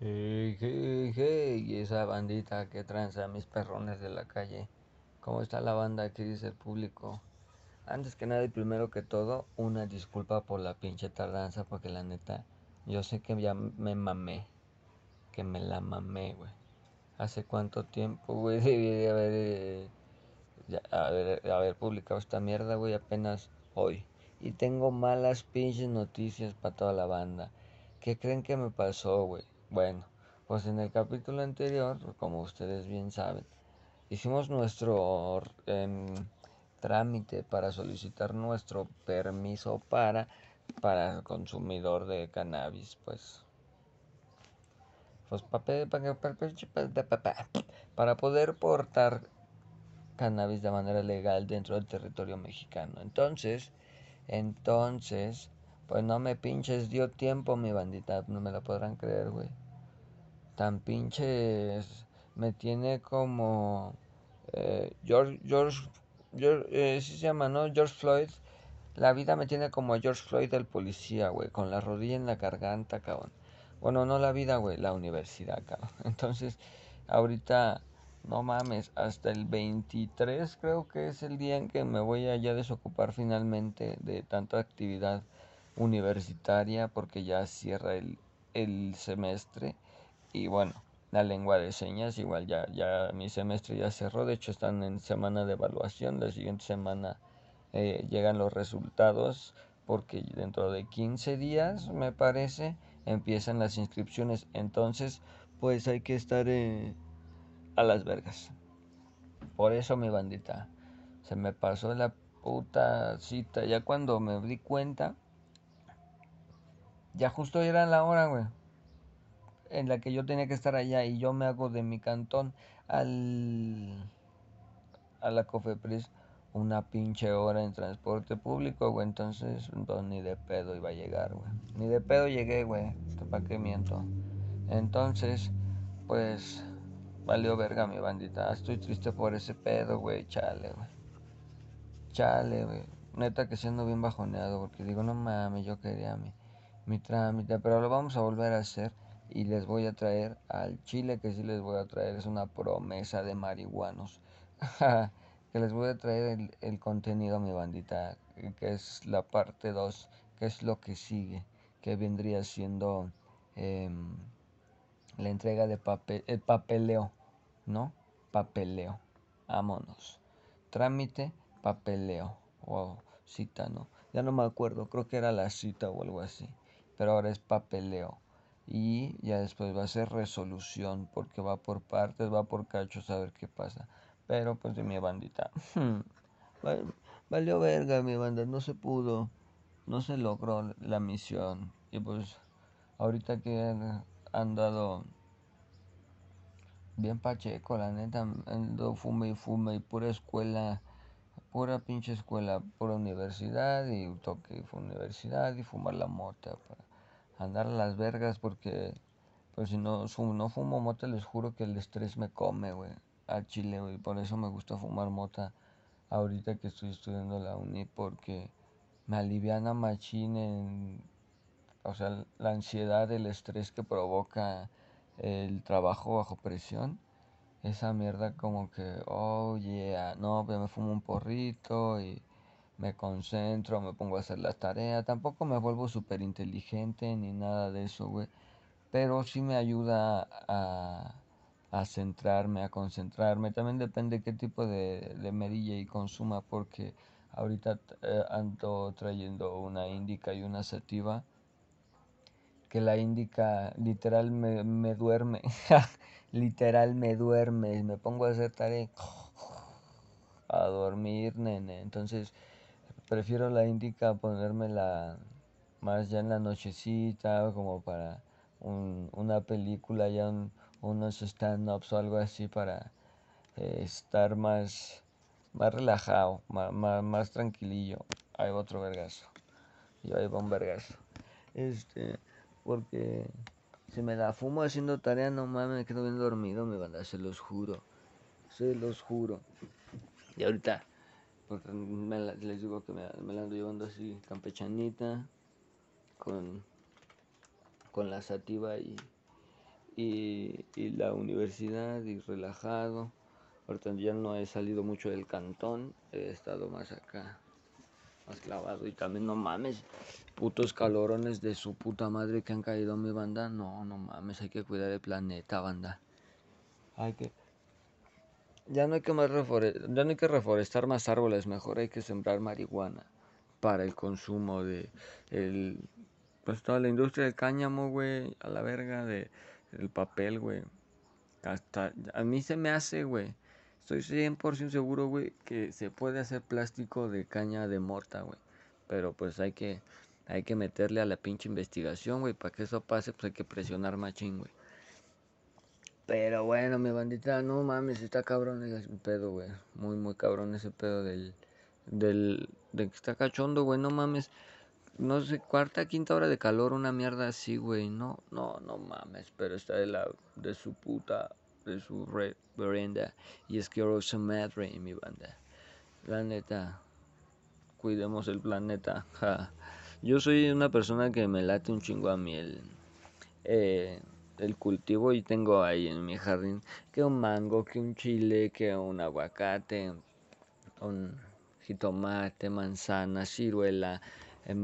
Hey, hey, hey, esa bandita que tranza mis perrones de la calle. ¿Cómo está la banda? ¿Qué dice el público? Antes que nada y primero que todo, una disculpa por la pinche tardanza, porque la neta, yo sé que ya me mamé. Que me la mamé, güey. ¿Hace cuánto tiempo, güey? Debí de haber, eh, haber, haber publicado esta mierda, güey, apenas hoy. Y tengo malas pinches noticias para toda la banda. ¿Qué creen que me pasó, güey? Bueno, pues en el capítulo anterior, como ustedes bien saben, hicimos nuestro em, trámite para solicitar nuestro permiso para, para consumidor de cannabis, pues. Pues para poder portar cannabis de manera legal dentro del territorio mexicano. Entonces, entonces, pues no me pinches, dio tiempo mi bandita, no me la podrán creer, güey. Tan pinches, me tiene como eh, George, George, George eh, ¿sí se llama, ¿no? George Floyd. La vida me tiene como a George Floyd el policía, güey, con la rodilla en la garganta, cabrón. Bueno, no la vida, güey, la universidad, cabrón. Entonces, ahorita, no mames, hasta el 23 creo que es el día en que me voy a ya desocupar finalmente de tanta actividad universitaria porque ya cierra el, el semestre y bueno, la lengua de señas igual ya, ya mi semestre ya cerró, de hecho están en semana de evaluación, la siguiente semana eh, llegan los resultados porque dentro de 15 días me parece empiezan las inscripciones, entonces pues hay que estar eh, a las vergas. Por eso mi bandita, se me pasó la puta cita, ya cuando me di cuenta, ya justo era la hora, güey. En la que yo tenía que estar allá y yo me hago de mi cantón al a la Cofepris una pinche hora en transporte público, güey. Entonces, pues, ni de pedo iba a llegar, güey. Ni de pedo llegué, güey. ¿Para qué miento? Entonces, pues, valió verga mi bandita. Estoy triste por ese pedo, güey. Chale, güey. Chale, güey. Neta que siendo bien bajoneado, porque digo, no mames, yo quería mi mi trámite, pero lo vamos a volver a hacer y les voy a traer al chile que sí les voy a traer, es una promesa de marihuanos. que les voy a traer el, el, contenido, mi bandita, que es la parte 2, que es lo que sigue, que vendría siendo eh, la entrega de papel, el papeleo, ¿no? Papeleo, vámonos. Trámite, papeleo, o cita, ¿no? Ya no me acuerdo, creo que era la cita o algo así pero ahora es papeleo. Y ya después va a ser resolución, porque va por partes, va por cachos, a ver qué pasa. Pero pues de mi bandita. Valió verga mi banda, no se pudo, no se logró la misión. Y pues ahorita que han, han dado bien pacheco, la neta, ando fume y fume y pura escuela, pura pinche escuela, pura universidad y toque fue universidad y fumar la mota. Andar a las vergas porque pues si no, no fumo mota les juro que el estrés me come, güey, al chile, güey. Por eso me gusta fumar mota ahorita que estoy estudiando la uni porque me aliviana machín en, o sea, la ansiedad, el estrés que provoca el trabajo bajo presión. Esa mierda como que, oh yeah, no, pues me fumo un porrito y me concentro, me pongo a hacer la tarea. Tampoco me vuelvo súper inteligente ni nada de eso, güey. Pero sí me ayuda a, a centrarme, a concentrarme. También depende qué tipo de, de medilla y consuma, porque ahorita eh, ando trayendo una índica y una sativa. Que la índica literal me, me duerme. literal me duerme. Me pongo a hacer tarea. A dormir, nene. Entonces prefiero la indica ponérmela más ya en la nochecita, como para un, una película, ya unos stand-ups o algo así para eh, estar más, más relajado, más, más, más, tranquilillo. Ahí va otro vergazo. Y ahí va un vergazo. Este, porque si me la fumo haciendo tarea, no mames, me quedo bien dormido, me van a, se los juro. Se los juro. Y ahorita porque me les digo que me, la ando llevando así campechanita con, con la sativa y, y, y la universidad y relajado. Ahorita ya no he salido mucho del cantón, he estado más acá, más clavado. Y también no mames, putos calorones de su puta madre que han caído en mi banda. No, no mames, hay que cuidar el planeta, banda. Hay que... Ya no hay que, más ya no hay que reforestar más árboles, mejor hay que sembrar marihuana para el consumo de el, pues toda la industria del cáñamo, güey, a la verga de el papel, güey. Hasta a mí se me hace, güey. Estoy 100% seguro, güey, que se puede hacer plástico de caña de morta, güey. Pero pues hay que hay que meterle a la pinche investigación, güey, para que eso pase, pues hay que presionar machín, güey. Pero bueno, mi bandita, no mames, está cabrón ese pedo, güey. Muy, muy cabrón ese pedo del, del, de que está cachondo, güey, no mames. No sé, cuarta, quinta hora de calor, una mierda así, güey. No, no, no mames, pero está de la, de su puta, de su reverenda y asquerosa madre, mi banda. La neta, cuidemos el planeta. Yo soy una persona que me late un chingo a miel. Eh, el cultivo y tengo ahí en mi jardín que un mango, que un chile, que un aguacate, un jitomate, manzana, ciruela, eh,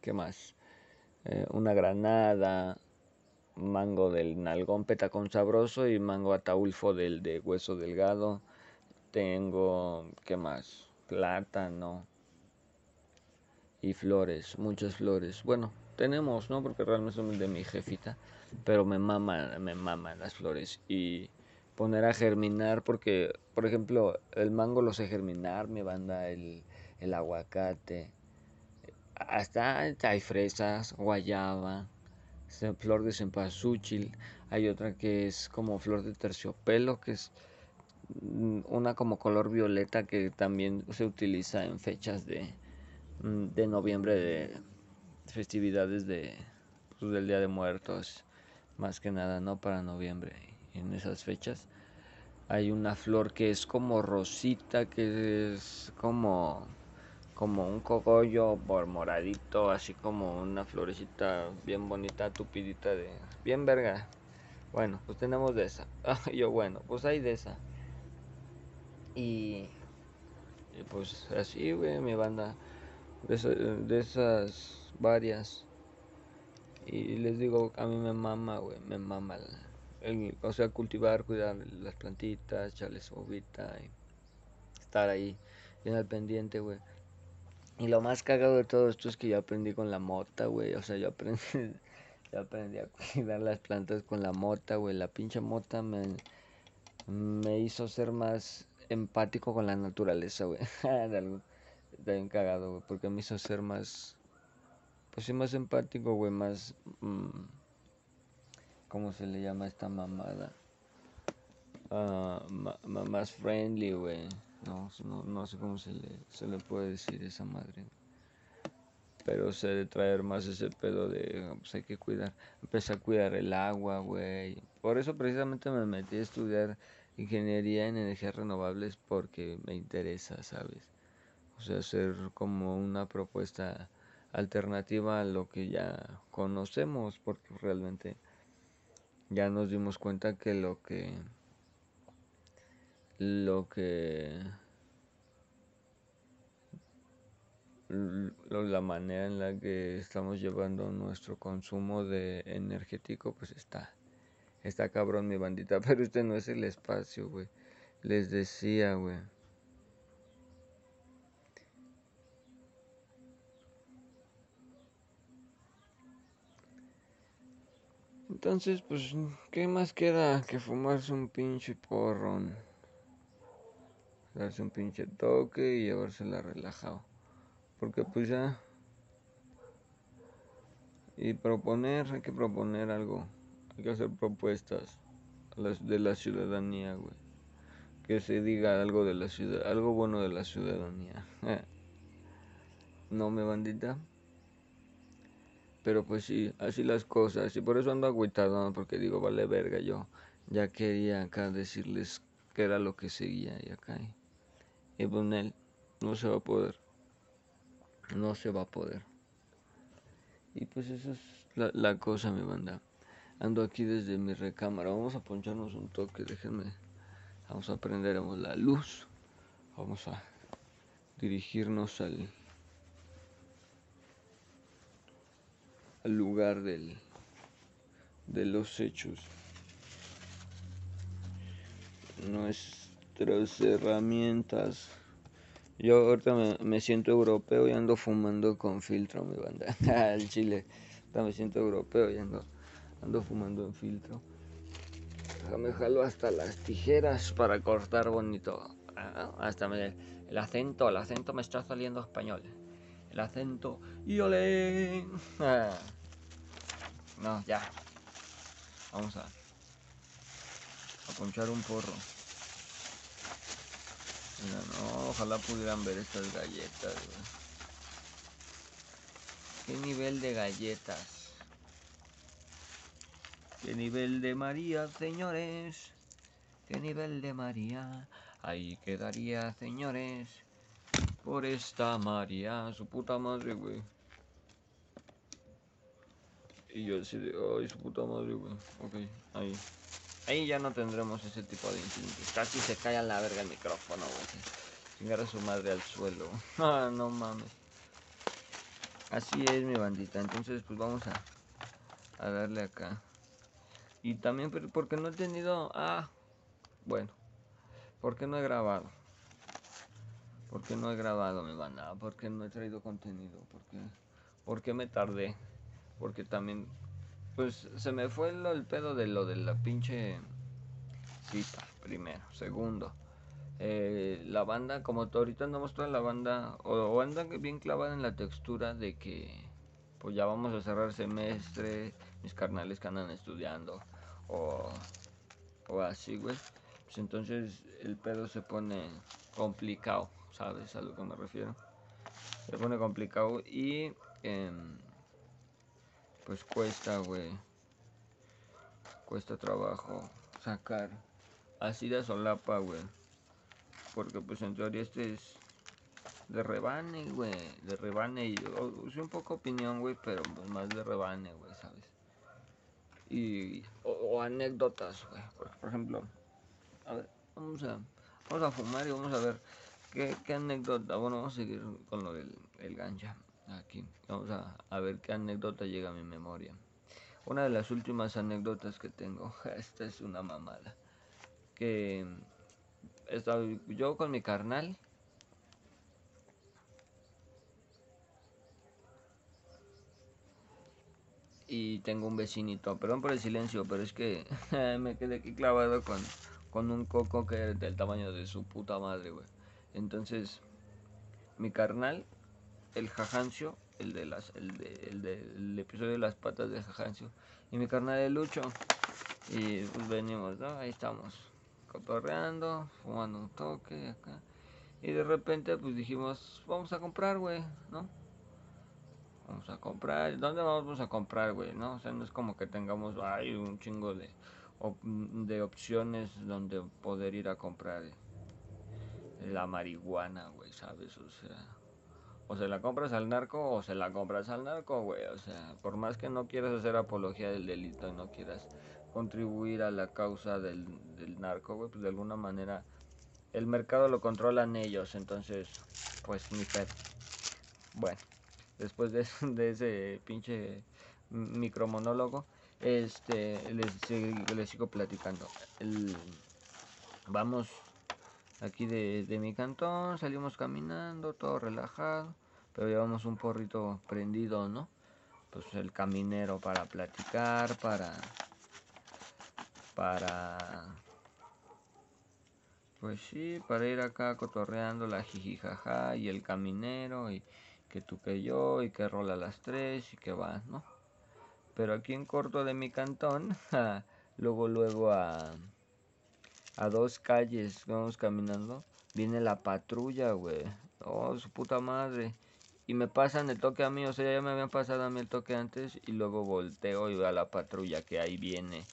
¿qué más? Eh, una granada, mango del nalgón petacón sabroso y mango ataulfo del de hueso delgado. Tengo, ¿qué más? Plátano y flores, muchas flores. Bueno, tenemos, ¿no? Porque realmente son de mi jefita, pero me maman, me maman las flores. Y poner a germinar porque, por ejemplo, el mango lo sé germinar, me banda el, el aguacate, hasta hay fresas, guayaba, flor de cempasúchil, hay otra que es como flor de terciopelo, que es mm, una como color violeta que también se utiliza en fechas de, mm, de noviembre de festividades de, pues, del Día de Muertos, más que nada, ¿no? Para noviembre, en esas fechas. Hay una flor que es como rosita, que es como, como un cogollo por moradito, así como una florecita bien bonita, tupidita de... Bien verga. Bueno, pues tenemos de esa. Yo, bueno, pues hay de esa. Y, pues así, güey, mi banda. De, de esas varias. Y les digo, a mí me mama, güey, me mama. El, o sea, cultivar, cuidar las plantitas, echarles uvita y estar ahí bien al pendiente, güey. Y lo más cagado de todo esto es que yo aprendí con la mota, güey. O sea, yo aprendí, yo aprendí a cuidar las plantas con la mota, güey. La pinche mota me, me hizo ser más empático con la naturaleza, güey. algo, bien cagado, güey. Porque me hizo ser más pues sí, más empático, güey, más... Mmm, ¿Cómo se le llama esta mamada? Uh, más friendly, güey. No, no, no, sé cómo se le, se le puede decir esa madre. Pero se de traer más ese pedo de, pues hay que cuidar. Empecé a cuidar el agua, güey. Por eso precisamente me metí a estudiar ingeniería en energías renovables porque me interesa, ¿sabes? O sea, hacer como una propuesta alternativa a lo que ya conocemos, porque realmente ya nos dimos cuenta que lo que lo que la manera en la que estamos llevando nuestro consumo de energético pues está está cabrón mi bandita pero este no es el espacio güey. Les decía güey Entonces, pues, ¿qué más queda que fumarse un pinche porrón? Darse un pinche toque y llevársela relajado. Porque pues ya... Y proponer, hay que proponer algo. Hay que hacer propuestas de la ciudadanía, güey. Que se diga algo de la ciudad, algo bueno de la ciudadanía. ¿No me bandita? Pero pues sí, así las cosas. Y por eso ando agüitado, porque digo, vale verga, yo ya quería acá decirles qué era lo que seguía y acá. Y pues no se va a poder. No se va a poder. Y pues eso es la, la cosa, mi banda. Ando aquí desde mi recámara. Vamos a poncharnos un toque, déjenme. Vamos a prenderemos la luz. Vamos a dirigirnos al, al lugar del, de los hechos. Nuestras herramientas. Yo ahorita me, me, siento europeo y ando fumando con filtro, mi banda. Al chile. Ahorita me siento europeo y ando Ando fumando en filtro. Me jalo hasta las tijeras para cortar bonito. Ah, hasta me, el acento, el acento me está saliendo español. El acento. Y olé. Ah. No, ya. Vamos a. A ponchar un porro. no, ojalá pudieran ver estas galletas. ¿Qué nivel de galletas? ¿Qué nivel de María, señores? ¿Qué nivel de María? Ahí quedaría, señores. Por esta María, su puta madre, güey. Y yo así de, ay, su puta madre, güey. Ok, ahí. Ahí ya no tendremos ese tipo de incidentes. Casi se cae a la verga el micrófono, güey. Chingar a su madre al suelo. Ah, no mames. Así es, mi bandita. Entonces, pues vamos a, a darle acá. Y también porque no he tenido... Ah, bueno. Porque no he grabado. Porque no he grabado, mi banda. Porque no he traído contenido. Porque, porque me tardé. Porque también... Pues se me fue el, pedo de lo de la pinche cita. Primero. Segundo. Eh, la banda, como ahorita andamos toda la banda, o, o anda bien clavada en la textura de que pues ya vamos a cerrar semestre, mis carnales que andan estudiando o, o así, güey. Pues entonces el pedo se pone complicado, ¿sabes a lo que me refiero? Se pone complicado y em, pues cuesta, güey. Cuesta trabajo sacar así de solapa, güey. Porque pues en teoría este es de rebane, güey. De rebane. Y soy un poco opinión, güey, pero más de rebane, güey, ¿sabes? Y, o, anécdotas, güey. Por, ejemplo, a ver, vamos a, vamos a fumar y vamos a ver qué, qué anécdota. Bueno, vamos a seguir con lo del el gancha. Aquí, vamos a, ver qué anécdota llega a mi memoria. Una de las últimas anécdotas que tengo, esta es una mamada. Que estaba yo con mi carnal y tengo un vecinito. Perdón por el silencio, pero es que me quedé aquí clavado con, con un coco que es del tamaño de su puta madre, güey. Entonces, mi carnal, el Jajancio, el de las, el, de, el, del episodio de las patas de Jajancio, y mi carnal de Lucho. Y pues venimos, ¿no? Ahí estamos, cotorreando, fumando un toque acá. Y de repente, pues dijimos, vamos a comprar, güey, ¿no? vamos a comprar, ¿dónde vamos a comprar, güey? ¿No? O sea, no es como que tengamos, hay un chingo de, de opciones donde poder ir a comprar la marihuana, güey, ¿sabes? O sea, o se la compras al narco o se la compras al narco, güey. O sea, por más que no quieras hacer apología del delito y no quieras contribuir a la causa del, del narco, güey, pues de alguna manera el mercado lo controlan ellos, entonces, pues ni pedo. Bueno después de, de ese pinche micromonólogo, este, les, les sigo platicando. vamos aquí de, de, mi cantón, salimos caminando, todo relajado, pero llevamos un porrito prendido, ¿no? Pues el caminero para platicar, para... para... Pues sí, para ir acá cotorreando la jijijaja y el caminero y que tú que yo y que rola las tres y que va, ¿no? Pero aquí en corto de mi cantón, luego, luego a, a dos calles, vamos caminando, viene la patrulla, güey. Oh, su puta madre. Y me pasan el toque a mí, o sea, ya me habían pasado a mí el toque antes y luego volteo y veo a la patrulla que ahí viene.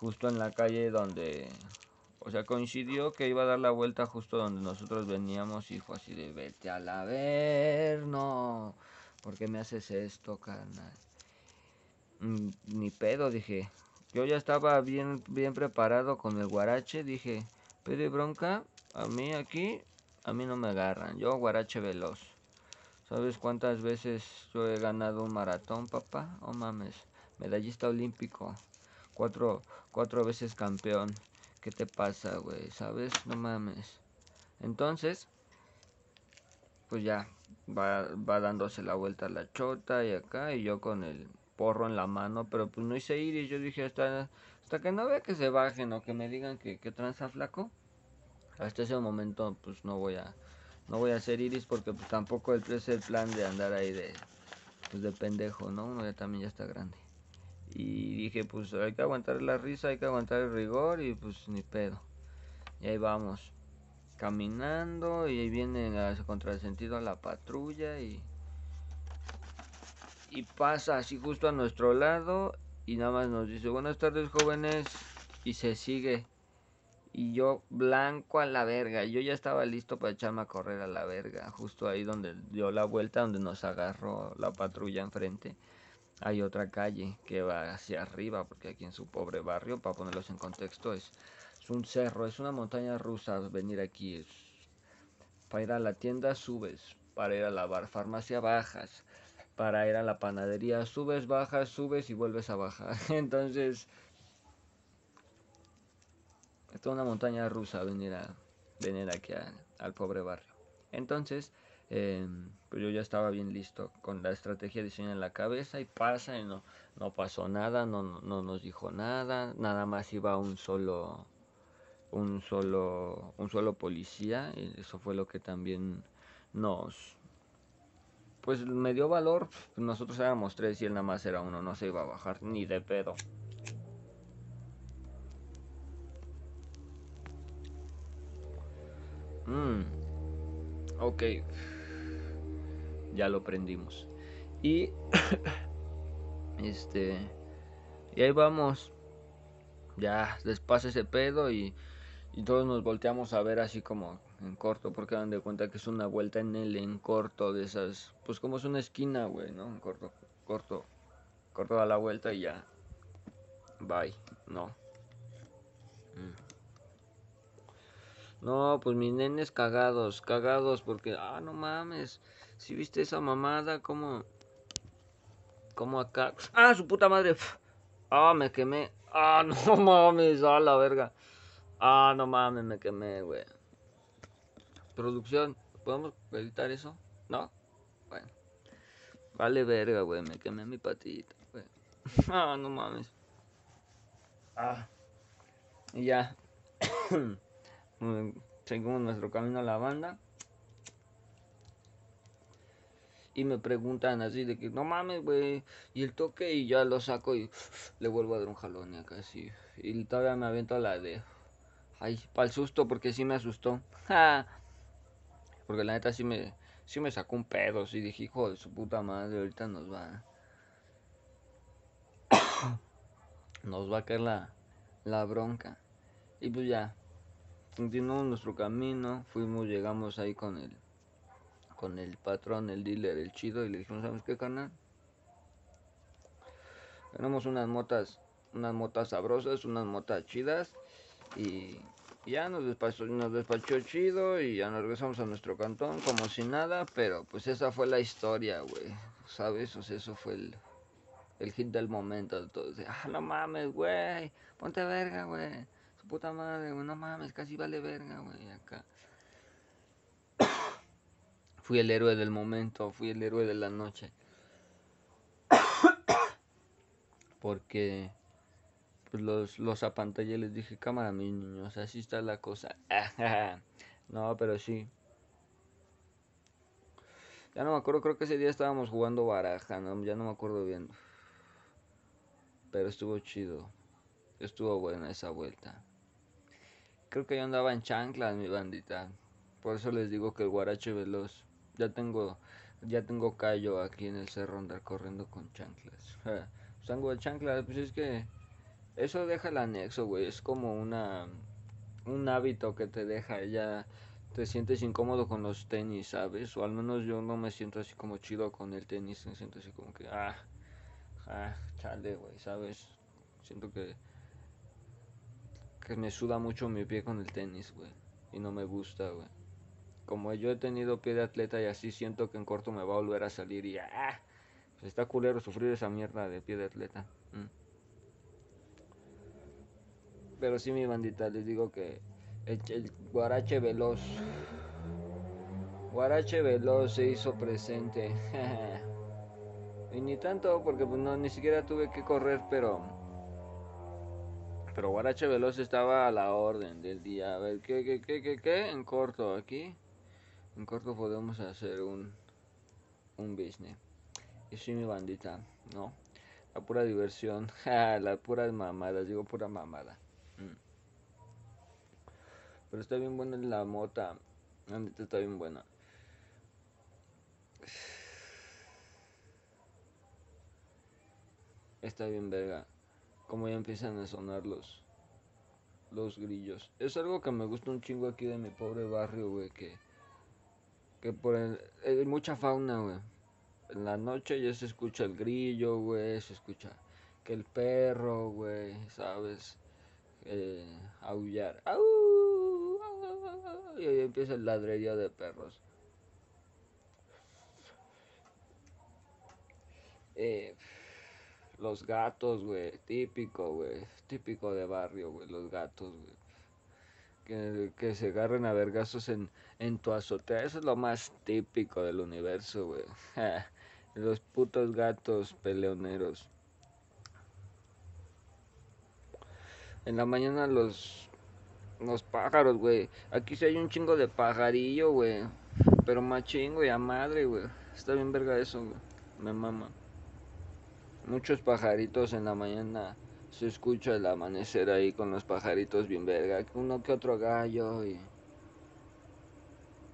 Justo en la calle donde o sea, coincidió que iba a dar la vuelta justo donde nosotros veníamos y fue así de vete a la ver, no. ¿Por qué me haces esto, carnal? Mm, ni pedo, dije. Yo ya estaba bien, bien preparado con el guarache. Dije, pide bronca, a mí aquí, a mí no me agarran. Yo guarache veloz. ¿Sabes cuántas veces yo he ganado un maratón, papá? Oh mames, medallista olímpico. Cuatro, cuatro veces campeón. ¿Qué te pasa, güey? ¿Sabes? No mames. Entonces, pues ya, va, va dándose la vuelta a la chota y acá, y yo con el porro en la mano, pero pues no hice iris. Yo dije, hasta, hasta que no vea que se bajen o que me digan que, que tranza flaco, hasta ese momento, pues no voy a, no voy a hacer iris porque pues tampoco es el plan de andar ahí de, pues de pendejo, ¿no? Uno ya también ya está grande. Y dije, pues hay que aguantar la risa, hay que aguantar el rigor y pues ni pedo. Y ahí vamos, caminando y ahí viene a contrasentido a la patrulla y y pasa así justo a nuestro lado y nada más nos dice buenas tardes jóvenes y se sigue. Y yo blanco a la verga yo ya estaba listo para echarme a correr a la verga justo ahí donde dio la vuelta donde nos agarró la patrulla enfrente. Hay otra calle que va hacia arriba porque aquí en su pobre barrio para ponerlos en contexto es, es un cerro es una montaña rusa venir aquí es para ir a la tienda subes para ir a la bar farmacia bajas para ir a la panadería. Subes, bajas, subes y vuelves a bajar. Entonces, es toda una montaña rusa venir, a, venir aquí al pobre barrio. Entonces, em, pues yo ya estaba bien listo con la estrategia diseñada en la cabeza y pasa y no, no pasó nada, no, no nos dijo nada, nada más iba un solo un solo un solo policía y eso fue lo que también nos pues me dio valor. Nosotros éramos tres y él nada más era uno, no se iba a bajar ni de pedo. Mm. Ok. Ya lo prendimos. Y... este... Y ahí vamos. Ya, despacio ese pedo y, y todos nos volteamos a ver así como en corto, porque dan de cuenta que es una vuelta en el en corto de esas, pues como es una esquina, güey, ¿no? En corto, corto, corto da la vuelta y ya. Bye, no. Mm. No, pues mis nenes cagados, cagados, porque, ah, no mames, si viste esa mamada, como, como acá, ah, su puta madre, ah, me quemé, ah, no mames, a la verga, ah, no mames, me quemé, güey. Producción, ¿podemos editar eso? ¿No? Bueno. Vale verga, güey, me quemé mi patita, güey. ah, no mames. Ah. Y ya. Seguimos nuestro camino a la banda. Y me preguntan así de que, no mames, güey. Y el toque y ya lo saco y le vuelvo a dar un jalón y acá así. Y todavía me aviento a la de... Ay, para el susto porque sí me asustó. Porque la neta sí me, sí me sacó un pedo. Sí dije, hijo de su puta madre, ahorita nos va. nos va a caer la, la bronca. Y pues ya, continuamos nuestro camino. Fuimos, llegamos ahí con el, con el patrón, el dealer, el chido. Y le dijimos, ¿sabes qué, carnal? Tenemos unas motas, unas motas sabrosas, unas motas chidas. Y ya nos despachó, nos despachó chido y ya nos regresamos a nuestro cantón como si nada, pero pues esa fue la historia, güey. ¿Sabes? O sea, eso fue el, el hit del momento. Entonces, ah, no mames, güey. Ponte verga, güey. Su puta madre, güey. No mames, casi vale verga, güey. Acá. fui el héroe del momento, fui el héroe de la noche. Porque pues los, los apantallé y les dije, cámara, mis niños, así está la cosa. no, pero sí. Ya no me acuerdo, creo que ese día estábamos jugando baraja, ¿no? ya no me acuerdo bien. Pero estuvo chido. Estuvo buena esa vuelta. Creo que yo andaba en chanclas, mi bandita. Por eso les digo que el guarache veloz. Ya tengo, ya tengo callo aquí en el cerro andar corriendo con chanclas. Sango de chanclas, pues es que eso deja el anexo, güey. Es como una un hábito que te deja. Ya te sientes incómodo con los tenis, ¿sabes? O al menos yo no me siento así como chido con el tenis. Me siento así como que, ah, ah, chale, güey, ¿sabes? Siento que que me suda mucho mi pie con el tenis, güey. Y no me gusta, güey. Como yo he tenido pie de atleta y así siento que en corto me va a volver a salir y ah, pues está culero sufrir esa mierda de pie de atleta. Mm. Pero sí, mi bandita, les digo que el, Guarache Veloz. Guarache Veloz se hizo presente. y ni tanto, porque pues, no, ni siquiera tuve que correr, pero. Pero Guarache Veloz estaba a la orden del día. A ver, ¿qué, qué, qué, qué, qué? En corto, aquí. En corto podemos hacer un. Un business. Y sí, mi bandita, ¿no? La pura diversión. la pura mamada, digo pura mamada. Pero está bien buena la mota. La está bien buena. Está bien verga. Como ya empiezan a sonar los los grillos. Es algo que me gusta un chingo aquí de mi pobre barrio, güey, que que por el, hay mucha fauna, güey. En la noche ya se escucha el grillo, güey, se escucha que el perro, güey, ¿sabes? Eh, aullar. Y ahí empieza el ladrería de perros. Eh, los gatos, güey, típico, güey, típico de barrio, güey, los gatos, güey. Que, que, se agarren a vergazos en, en tu azotea, eso es lo más típico del universo, güey. los putos gatos peleoneros. En la mañana los los pájaros, güey. Aquí sí hay un chingo de pajarillo, güey. Pero más chingo y a madre, güey. Está bien verga eso, güey. Me mama. Muchos pajaritos en la mañana. Se escucha el amanecer ahí con los pajaritos bien verga. Uno que otro gallo y...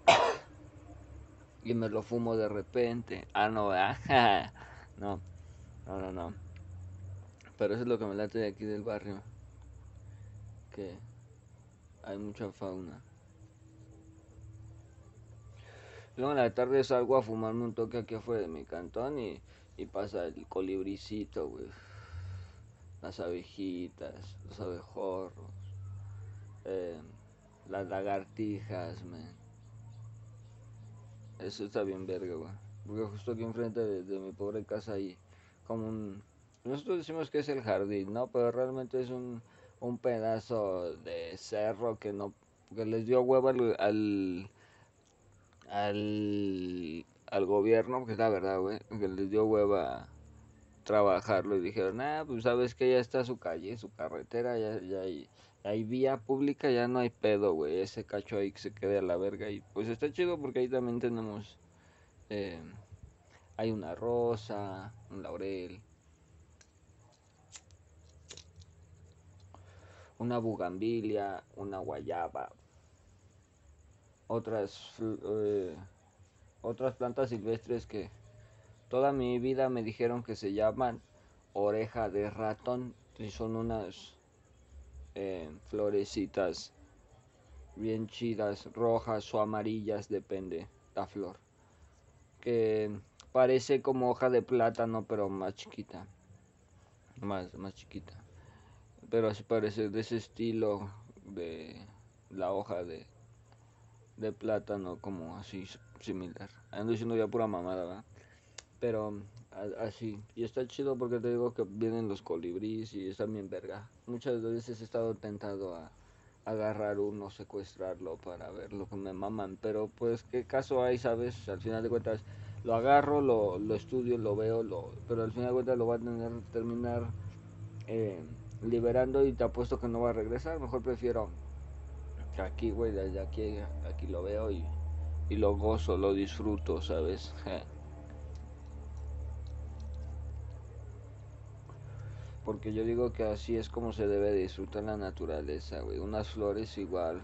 y me lo fumo de repente. Ah, no, ¿verdad? no. No, no, no. Pero eso es lo que me late de aquí del barrio. Que hay mucha fauna. Luego en la tarde salgo a fumarme un toque aquí afuera de mi cantón y, y pasa el colibricito, güey. Las abejitas, los abejorros, eh, las lagartijas, man. Eso está bien verga, güey. Porque justo aquí enfrente de, de mi pobre casa hay como un... Nosotros decimos que es el jardín, ¿no? Pero realmente es un un pedazo de cerro que no que les dio huevo al al, al, gobierno, que es la verdad, güey, que les dio hueva trabajarlo y dijeron, ah, pues sabes que ya está su calle, su carretera, ya, ya hay, hay vía pública, ya no hay pedo, güey, ese cacho ahí que se quede a la verga y pues está chido porque ahí también tenemos, eh, hay una rosa, un laurel, una bugambilia, una guayaba, otras, eh, otras plantas silvestres que toda mi vida me dijeron que se llaman oreja de ratón y son unas eh, florecitas bien chidas, rojas o amarillas, depende la flor, que parece como hoja de plátano pero más chiquita, más, más chiquita pero así parece de ese estilo de la hoja de, de plátano, como así similar. Ando diciendo ya pura mamada, ¿verdad? Pero así. Y está chido porque te digo que vienen los colibríes y están bien verga. Muchas veces he estado tentado a agarrar uno, secuestrarlo para ver lo que me maman. Pero pues qué caso hay, ¿sabes? Al final de cuentas lo agarro, lo, lo estudio, lo veo, lo, pero al final de cuentas lo va a tener terminar eh, liberando y te apuesto que no va a regresar. Mejor prefiero que aquí, güey, desde aquí, aquí lo veo y, y lo gozo, lo disfruto, ¿sabes? Porque yo digo que así es como se debe disfrutar la naturaleza, güey. Unas flores igual,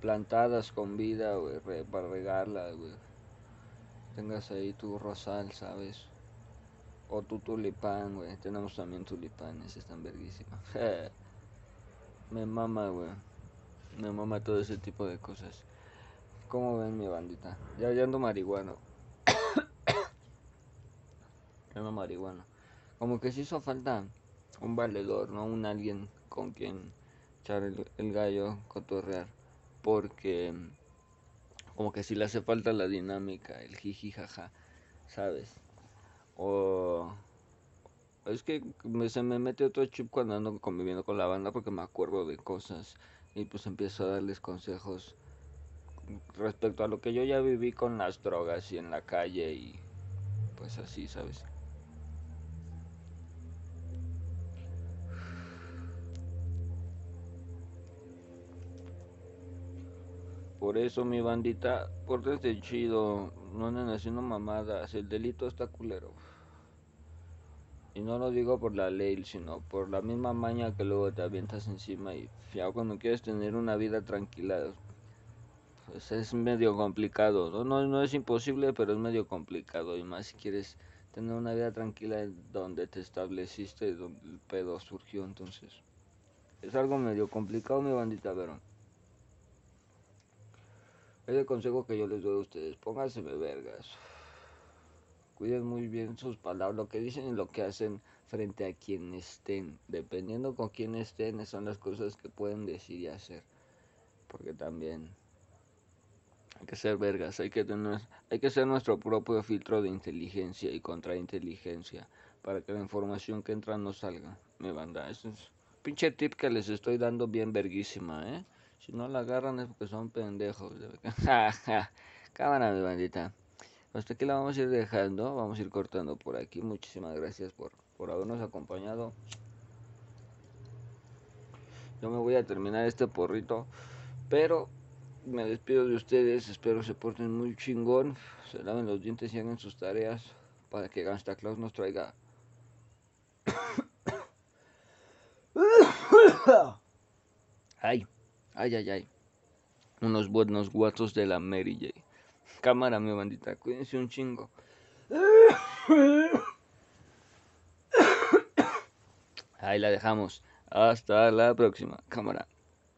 plantadas con vida, güey, para regarlas, güey. Tengas ahí tu rosal, ¿sabes? O tu tulipán, güey. Tenemos también tulipanes, están verguísimas. Me mama, güey. Me mama todo ese tipo de cosas. ¿Cómo ven mi bandita? Ya, ya ando marihuano. ya ando marihuano. Como que si hizo falta un valedor, ¿no? Un alguien con quien echar el, gallo, cotorrear, porque como que si le hace falta la dinámica, el jiji jaja, ¿sabes? O es que se me mete otro chip cuando ando conviviendo con la banda porque me acuerdo de cosas y pues empiezo a darles consejos respecto a lo que yo ya viví con las drogas y en la calle y pues así, ¿sabes? Por eso mi bandita, desde chido, no anden haciendo mamadas, el delito está culero. Y no lo digo por la ley, sino por la misma maña que luego te avientas encima y ya cuando quieres tener una vida tranquila, pues es medio complicado. ¿no? No, no es imposible, pero es medio complicado. Y más si quieres tener una vida tranquila donde te estableciste, donde el pedo surgió. Entonces, es algo medio complicado, mi bandita Verón. Es el consejo que yo les doy a ustedes. Pónganse vergas cuiden muy bien sus palabras, lo que dicen y lo que hacen frente a quien estén. Dependiendo con quién estén, son las cosas que pueden decir y hacer. Porque también hay que ser vergas, hay que tener, hay que ser nuestro propio filtro de inteligencia y contrainteligencia para que la información que entra no salga. Me banda, eso es pinche tip que les estoy dando bien verguísima, ¿eh? Si no la agarran es porque son pendejos. Cámara, mi bandita hasta aquí la vamos a ir dejando, vamos a ir cortando por aquí. Muchísimas gracias por, por habernos acompañado. Yo me voy a terminar este porrito, pero me despido de ustedes. Espero se porten muy chingón, se laven los dientes y hagan sus tareas para que Gangsta Claus nos traiga. ay, ay, ay, ay. Unos buenos guatos de la Mary J. Cámara, mi bandita, cuídense un chingo. Ahí la dejamos. Hasta la próxima, cámara.